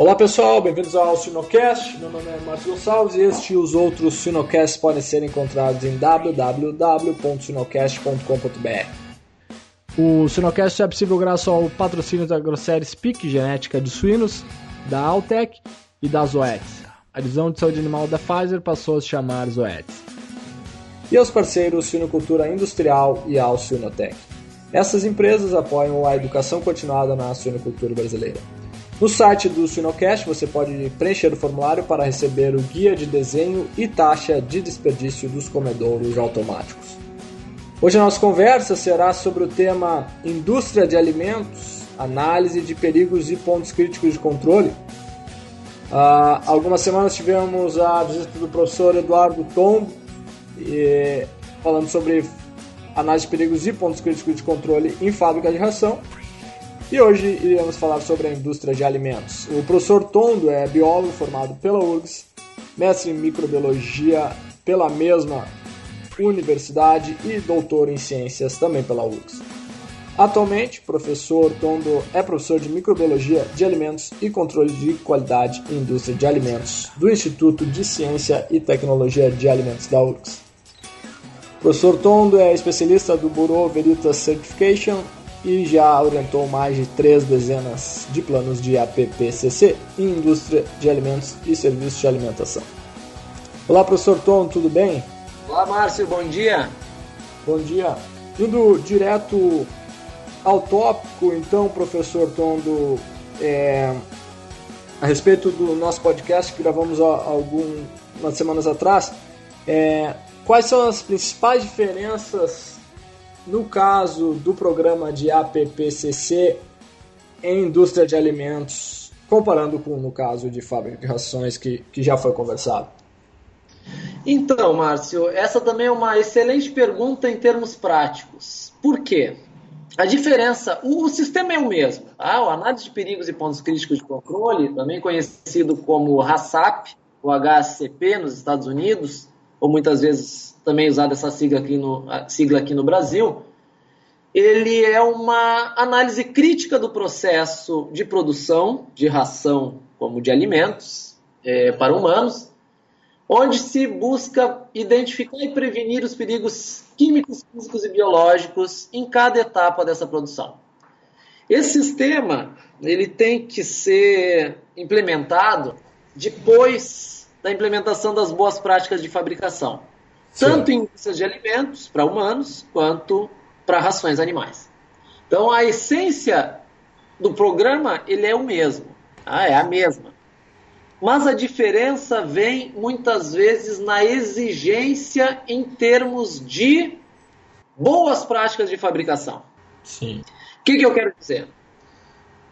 Olá pessoal, bem-vindos ao Sinocast. Meu nome é Marcos Gonçalves e este e os outros Sinocasts podem ser encontrados em www.sinocast.com.br. O Sinocast é possível graças ao patrocínio da Grosseria Speak Genética de Suínos, da Altec e da Zoetis. A divisão de saúde animal da Pfizer passou a se chamar Zoetis. E aos parceiros Sinocultura Industrial e ao Sinotec. Essas empresas apoiam a educação continuada na suinocultura brasileira. No site do Sinocast você pode preencher o formulário para receber o guia de desenho e taxa de desperdício dos comedouros automáticos. Hoje a nossa conversa será sobre o tema Indústria de Alimentos, análise de perigos e pontos críticos de controle. Há algumas semanas tivemos a visita do professor Eduardo Tom falando sobre análise de perigos e pontos críticos de controle em fábrica de ração. E hoje iremos falar sobre a indústria de alimentos. O professor Tondo é biólogo formado pela URGS, mestre em microbiologia pela mesma universidade e doutor em ciências também pela URGS. Atualmente, professor Tondo é professor de microbiologia de alimentos e controle de qualidade e indústria de alimentos do Instituto de Ciência e Tecnologia de Alimentos da URGS. Professor Tondo é especialista do Bureau Veritas Certification e já orientou mais de três dezenas de planos de APPCC em indústria de alimentos e serviços de alimentação. Olá, professor Tom, tudo bem? Olá, Márcio, bom dia. Bom dia. Indo direto ao tópico, então, professor Tondo, é, a respeito do nosso podcast que gravamos há algumas semanas atrás, é, quais são as principais diferenças no caso do programa de APPCC em indústria de alimentos, comparando com no caso de fábrica de rações que, que já foi conversado? Então, Márcio, essa também é uma excelente pergunta em termos práticos. Por quê? A diferença, o, o sistema é o mesmo. Tá? O análise de perigos e pontos críticos de controle, também conhecido como HACCP, o HACCP nos Estados Unidos, ou muitas vezes também usada essa sigla aqui no, sigla aqui no Brasil, ele é uma análise crítica do processo de produção de ração como de alimentos é, para humanos, onde se busca identificar e prevenir os perigos químicos, físicos e biológicos em cada etapa dessa produção. Esse sistema ele tem que ser implementado depois da implementação das boas práticas de fabricação tanto em indústrias de alimentos para humanos quanto para rações animais. Então a essência do programa ele é o mesmo, ah, é a mesma. Mas a diferença vem muitas vezes na exigência em termos de boas práticas de fabricação. Sim. O que, que eu quero dizer?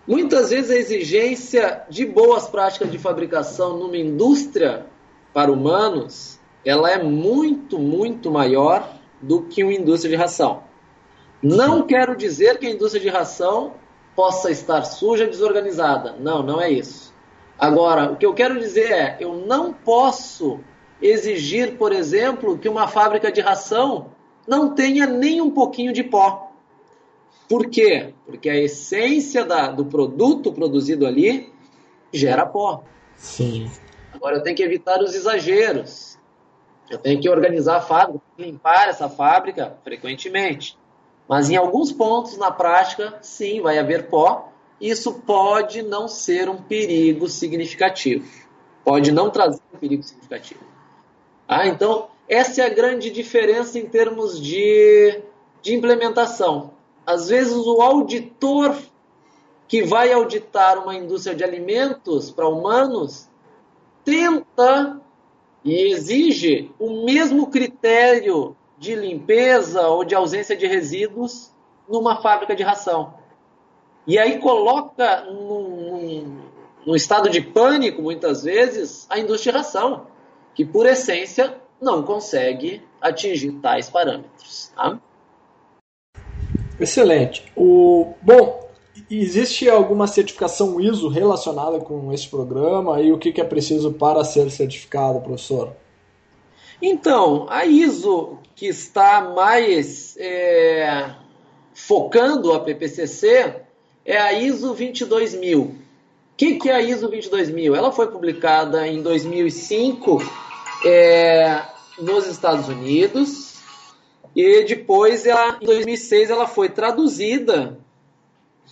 Muitas vezes a exigência de boas práticas de fabricação numa indústria para humanos ela é muito, muito maior do que uma indústria de ração. Não quero dizer que a indústria de ração possa estar suja, desorganizada. Não, não é isso. Agora, o que eu quero dizer é, eu não posso exigir, por exemplo, que uma fábrica de ração não tenha nem um pouquinho de pó. Por quê? Porque a essência da, do produto produzido ali gera pó. Sim. Agora eu tenho que evitar os exageros. Eu tenho que organizar a fábrica, limpar essa fábrica frequentemente. Mas em alguns pontos na prática, sim, vai haver pó. Isso pode não ser um perigo significativo. Pode não trazer um perigo significativo. Ah, então, essa é a grande diferença em termos de, de implementação. Às vezes, o auditor que vai auditar uma indústria de alimentos para humanos tenta e exige o mesmo critério de limpeza ou de ausência de resíduos numa fábrica de ração. E aí coloca num, num estado de pânico, muitas vezes, a indústria de ração, que por essência não consegue atingir tais parâmetros. Tá? Excelente. O, bom, existe alguma certificação ISO relacionada com esse programa e o que, é preciso para ser certificado, professor? Então, a ISO que está mais é, focando a PPCC é a ISO 22000. que, que é a ISO 22000? Ela foi publicada em 2005 é, nos Estados Unidos e depois, ela, em 2006, ela foi traduzida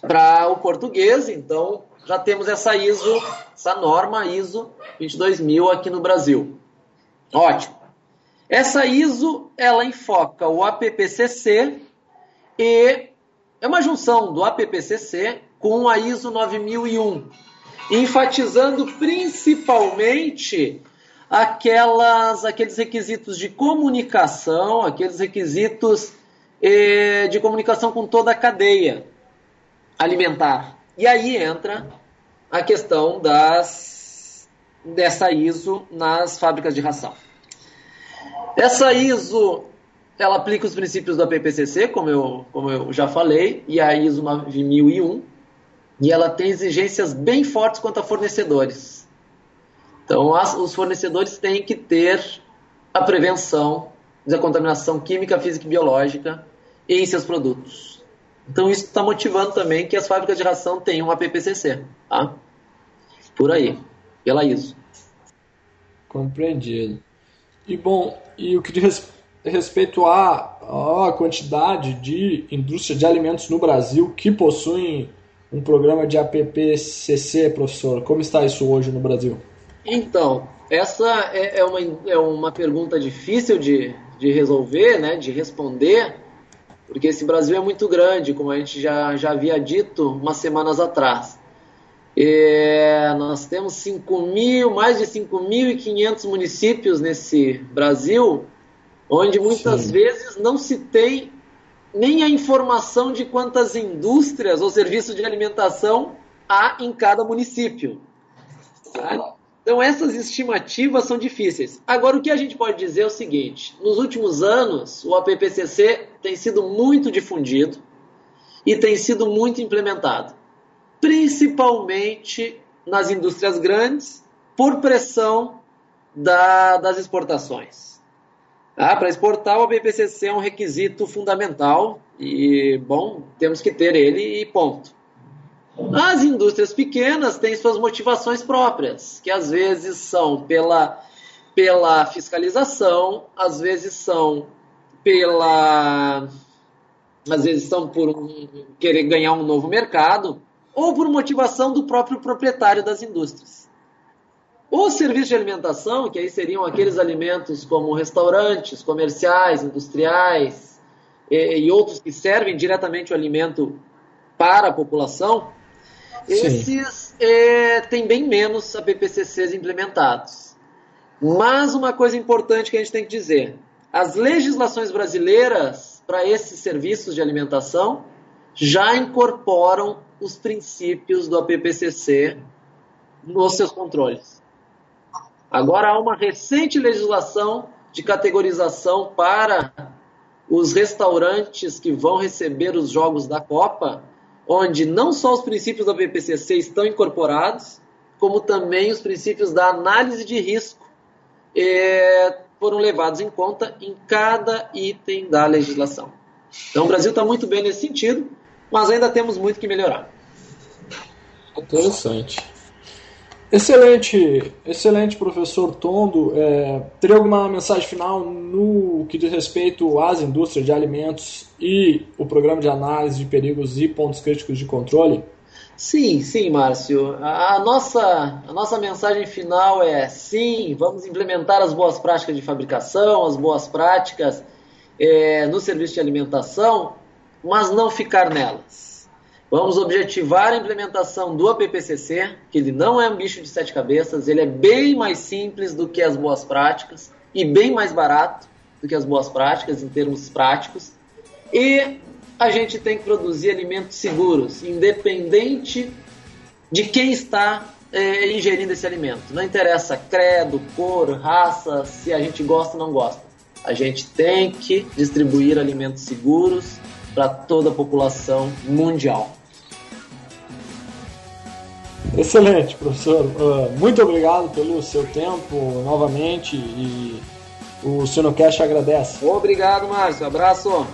para o português. Então, já temos essa ISO, essa norma ISO 22000 aqui no Brasil. Ótimo. Essa ISO, ela enfoca o APPCC e é uma junção do APPCC com a ISO 9001, enfatizando principalmente aquelas, aqueles requisitos de comunicação, aqueles requisitos eh, de comunicação com toda a cadeia alimentar. E aí entra a questão das, dessa ISO nas fábricas de ração. Essa ISO ela aplica os princípios da PPCC, como eu, como eu já falei, e a ISO 9001, e ela tem exigências bem fortes quanto a fornecedores. Então, as, os fornecedores têm que ter a prevenção da contaminação química, física e biológica em seus produtos. Então, isso está motivando também que as fábricas de ração tenham a PPCC, tá? Por aí, pela ISO. Compreendido. E bom, e o que diz respeito à, à quantidade de indústria de alimentos no Brasil que possuem um programa de APPCC, professor, como está isso hoje no Brasil? Então, essa é, é, uma, é uma pergunta difícil de, de resolver, né, de responder, porque esse Brasil é muito grande, como a gente já, já havia dito umas semanas atrás. É, nós temos 5 mil, mais de 5.500 municípios nesse Brasil, onde muitas Sim. vezes não se tem nem a informação de quantas indústrias ou serviços de alimentação há em cada município. Tá? Então essas estimativas são difíceis. Agora o que a gente pode dizer é o seguinte: nos últimos anos o APPCC tem sido muito difundido e tem sido muito implementado principalmente nas indústrias grandes, por pressão da, das exportações. Ah, Para exportar, o BPCC é um requisito fundamental e, bom, temos que ter ele e ponto. As indústrias pequenas têm suas motivações próprias, que às vezes são pela, pela fiscalização, às vezes são pela. às vezes são por um, querer ganhar um novo mercado, ou por motivação do próprio proprietário das indústrias. O serviço de alimentação, que aí seriam aqueles alimentos como restaurantes, comerciais, industriais e, e outros que servem diretamente o alimento para a população. Esses é, têm bem menos APPCCs implementados. Mas uma coisa importante que a gente tem que dizer: as legislações brasileiras para esses serviços de alimentação já incorporam os princípios do APPCC nos seus controles. Agora há uma recente legislação de categorização para os restaurantes que vão receber os jogos da Copa, onde não só os princípios do APPCC estão incorporados, como também os princípios da análise de risco eh, foram levados em conta em cada item da legislação. Então o Brasil está muito bem nesse sentido mas ainda temos muito que melhorar. Interessante. Excelente, excelente professor Tondo. É, teria alguma mensagem final no que diz respeito às indústrias de alimentos e o programa de análise de perigos e pontos críticos de controle? Sim, sim, Márcio. A nossa, a nossa mensagem final é sim, vamos implementar as boas práticas de fabricação, as boas práticas é, no serviço de alimentação mas não ficar nelas. Vamos objetivar a implementação do APPCC, que ele não é um bicho de sete cabeças, ele é bem mais simples do que as boas práticas e bem mais barato do que as boas práticas em termos práticos. E a gente tem que produzir alimentos seguros, independente de quem está é, ingerindo esse alimento. Não interessa credo, cor, raça, se a gente gosta ou não gosta. A gente tem que distribuir alimentos seguros para toda a população mundial. Excelente, professor. Uh, muito obrigado pelo seu tempo novamente e o Sinocast agradece. Obrigado, Márcio. Abraço.